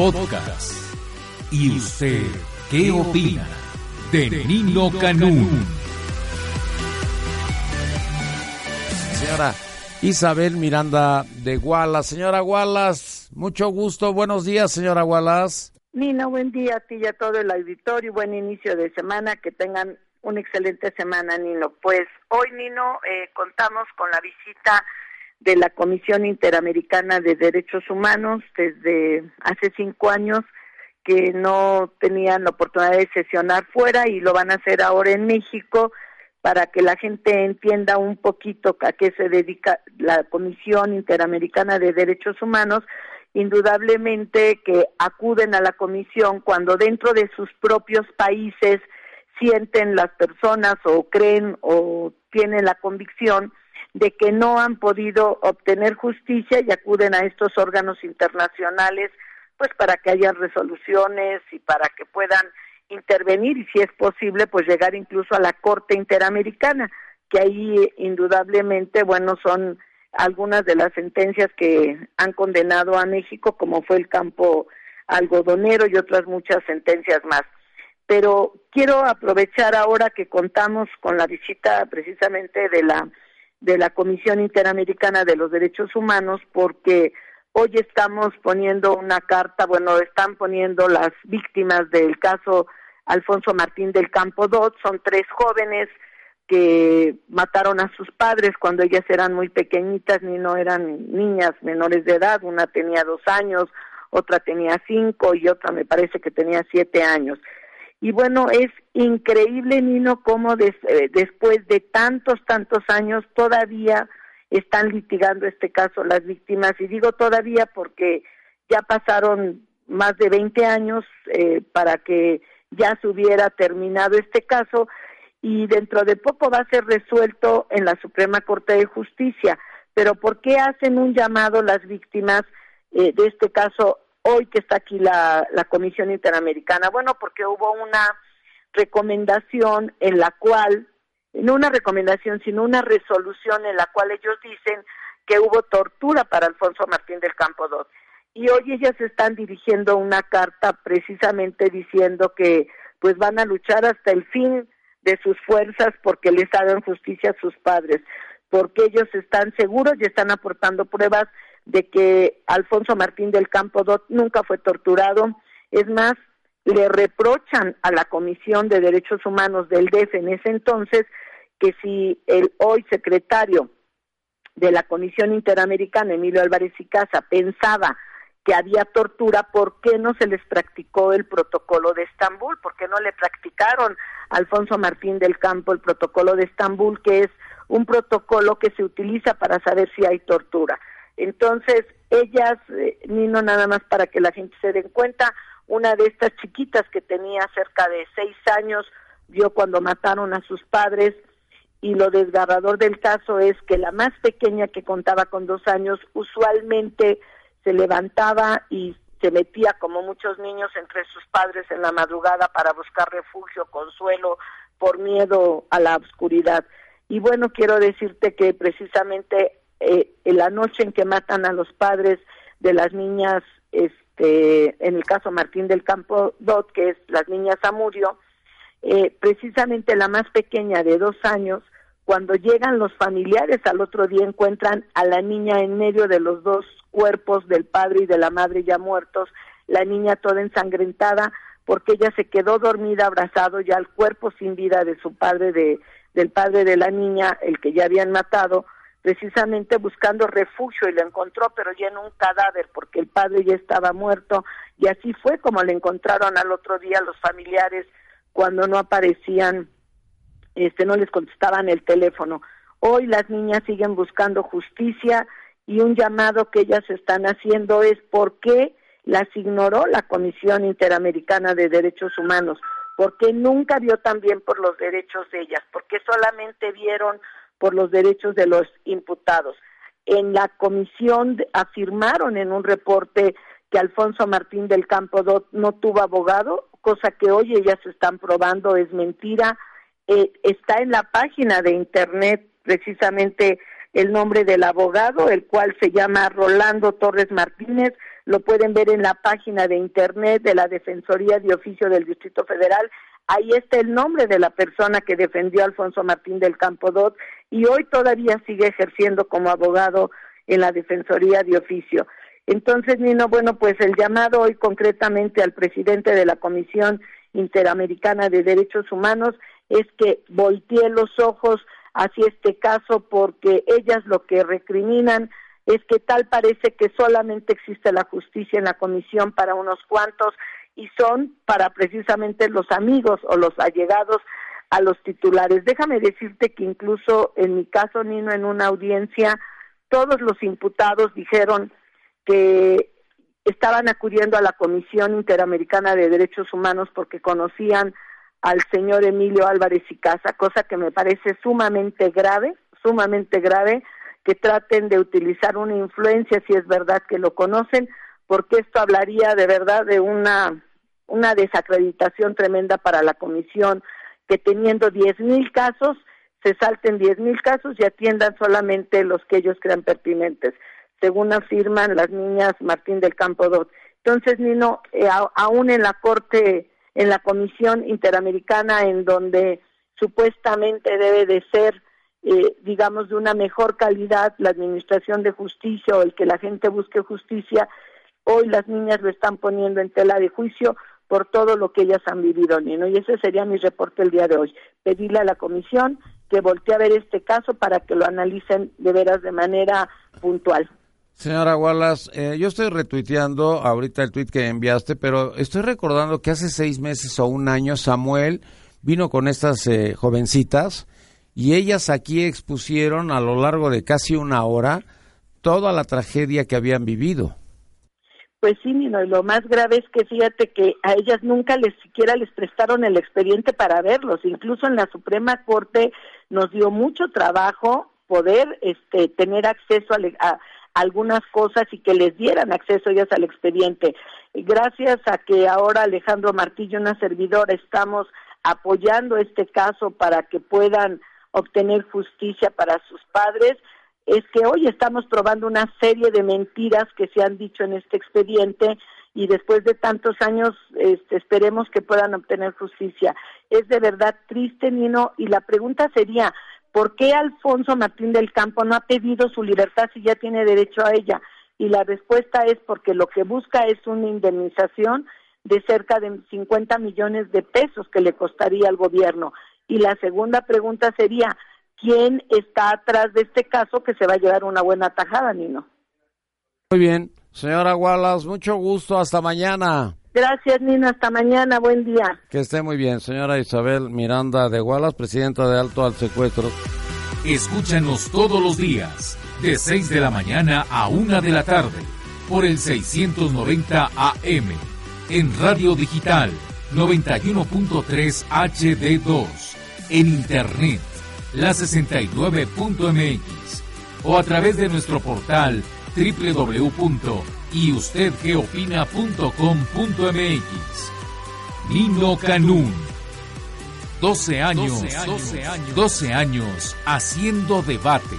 Podcast. ¿Y usted qué opina de Nino Canún? Señora Isabel Miranda de Wallace. Señora Wallace, mucho gusto. Buenos días, señora Wallace. Nino, buen día a ti y a todo el auditorio. Buen inicio de semana. Que tengan una excelente semana, Nino. Pues hoy, Nino, eh, contamos con la visita de la Comisión Interamericana de Derechos Humanos desde hace cinco años que no tenían la oportunidad de sesionar fuera y lo van a hacer ahora en México para que la gente entienda un poquito a qué se dedica la Comisión Interamericana de Derechos Humanos, indudablemente que acuden a la comisión cuando dentro de sus propios países sienten las personas o creen o tienen la convicción de que no han podido obtener justicia y acuden a estos órganos internacionales pues para que haya resoluciones y para que puedan intervenir y si es posible pues llegar incluso a la Corte Interamericana, que ahí indudablemente bueno son algunas de las sentencias que han condenado a México como fue el campo algodonero y otras muchas sentencias más. Pero quiero aprovechar ahora que contamos con la visita precisamente de la de la Comisión Interamericana de los Derechos Humanos porque hoy estamos poniendo una carta, bueno, están poniendo las víctimas del caso Alfonso Martín del Campo Dot, son tres jóvenes que mataron a sus padres cuando ellas eran muy pequeñitas, ni no eran niñas menores de edad, una tenía dos años, otra tenía cinco y otra me parece que tenía siete años. Y bueno, es increíble, Nino, cómo eh, después de tantos, tantos años todavía están litigando este caso las víctimas. Y digo todavía porque ya pasaron más de 20 años eh, para que ya se hubiera terminado este caso y dentro de poco va a ser resuelto en la Suprema Corte de Justicia. Pero ¿por qué hacen un llamado las víctimas eh, de este caso hoy que está aquí la, Comisión Interamericana? Bueno, porque hubo una recomendación en la cual, no una recomendación, sino una resolución en la cual ellos dicen que hubo tortura para Alfonso Martín del Campo II. Y hoy ellas están dirigiendo una carta precisamente diciendo que pues van a luchar hasta el fin de sus fuerzas porque les hagan justicia a sus padres, porque ellos están seguros y están aportando pruebas de que Alfonso Martín del Campo Dot nunca fue torturado. Es más, le reprochan a la Comisión de Derechos Humanos del DEF en ese entonces que si el hoy secretario de la Comisión Interamericana, Emilio Álvarez y Casa, pensaba que había tortura, ¿por qué no se les practicó el protocolo de Estambul? ¿Por qué no le practicaron a Alfonso Martín del Campo el protocolo de Estambul, que es un protocolo que se utiliza para saber si hay tortura? Entonces, ellas, eh, ni no nada más para que la gente se den cuenta, una de estas chiquitas que tenía cerca de seis años vio cuando mataron a sus padres y lo desgarrador del caso es que la más pequeña que contaba con dos años usualmente se levantaba y se metía como muchos niños entre sus padres en la madrugada para buscar refugio, consuelo por miedo a la oscuridad. Y bueno, quiero decirte que precisamente eh, en la noche en que matan a los padres de las niñas, este, en el caso Martín del Campo Dot, que es las niñas Amurio, eh, precisamente la más pequeña de dos años, cuando llegan los familiares al otro día encuentran a la niña en medio de los dos cuerpos del padre y de la madre ya muertos, la niña toda ensangrentada porque ella se quedó dormida abrazado ya al cuerpo sin vida de su padre de del padre de la niña, el que ya habían matado, precisamente buscando refugio y lo encontró, pero ya en un cadáver, porque el padre ya estaba muerto, y así fue como le encontraron al otro día los familiares cuando no aparecían, este, no les contestaban el teléfono. Hoy las niñas siguen buscando justicia y un llamado que ellas están haciendo es por qué las ignoró la Comisión Interamericana de Derechos Humanos, porque nunca vio también por los derechos de ellas, porque solamente vieron por los derechos de los imputados. En la comisión afirmaron en un reporte que Alfonso Martín del Campo no tuvo abogado, cosa que hoy ellas están probando es mentira. Eh, está en la página de internet precisamente el nombre del abogado, el cual se llama Rolando Torres Martínez, lo pueden ver en la página de internet de la Defensoría de Oficio del Distrito Federal. Ahí está el nombre de la persona que defendió a Alfonso Martín del Campo Dot y hoy todavía sigue ejerciendo como abogado en la Defensoría de Oficio. Entonces, Nino, bueno, pues el llamado hoy concretamente al presidente de la Comisión Interamericana de Derechos Humanos es que voltee los ojos hacia este caso porque ellas lo que recriminan es que tal parece que solamente existe la justicia en la comisión para unos cuantos y son para precisamente los amigos o los allegados a los titulares. Déjame decirte que incluso en mi caso, Nino, en una audiencia, todos los imputados dijeron que estaban acudiendo a la Comisión Interamericana de Derechos Humanos porque conocían al señor Emilio Álvarez y Casa, cosa que me parece sumamente grave, sumamente grave, que traten de utilizar una influencia si es verdad que lo conocen, porque esto hablaría de verdad de una, una desacreditación tremenda para la comisión, que teniendo diez mil casos, se salten diez mil casos y atiendan solamente los que ellos crean pertinentes, según afirman las niñas Martín del Campo Dot. Entonces, Nino, eh, aún en la Corte, en la Comisión Interamericana, en donde supuestamente debe de ser eh, digamos, de una mejor calidad la administración de justicia o el que la gente busque justicia, hoy las niñas lo están poniendo en tela de juicio por todo lo que ellas han vivido, Nino. Y ese sería mi reporte el día de hoy. Pedirle a la comisión que voltee a ver este caso para que lo analicen de veras de manera puntual. Señora Wallace, eh, yo estoy retuiteando ahorita el tuit que enviaste, pero estoy recordando que hace seis meses o un año Samuel vino con estas eh, jovencitas y ellas aquí expusieron a lo largo de casi una hora toda la tragedia que habían vivido. Pues sí, Nino, y lo más grave es que fíjate que a ellas nunca les siquiera les prestaron el expediente para verlos, incluso en la Suprema Corte nos dio mucho trabajo poder este tener acceso a, algunas cosas y que les dieran acceso ellas al expediente. Gracias a que ahora Alejandro Martillo, una servidora, estamos apoyando este caso para que puedan obtener justicia para sus padres, es que hoy estamos probando una serie de mentiras que se han dicho en este expediente y después de tantos años este, esperemos que puedan obtener justicia. Es de verdad triste, Nino, y la pregunta sería, ¿por qué Alfonso Martín del Campo no ha pedido su libertad si ya tiene derecho a ella? Y la respuesta es porque lo que busca es una indemnización de cerca de 50 millones de pesos que le costaría al gobierno. Y la segunda pregunta sería, ¿quién está atrás de este caso que se va a llevar una buena tajada, Nino? Muy bien, señora Wallace, mucho gusto, hasta mañana. Gracias, Nino, hasta mañana, buen día. Que esté muy bien, señora Isabel Miranda de Wallace, presidenta de Alto al Secuestro. Escúchanos todos los días, de 6 de la mañana a 1 de la tarde, por el 690 AM, en Radio Digital 91.3 HD2 en internet la 69.mx o a través de nuestro portal www.yustedqueopina.com.mx. Nino Canún. 12 años, 12 años, 12 años haciendo debate.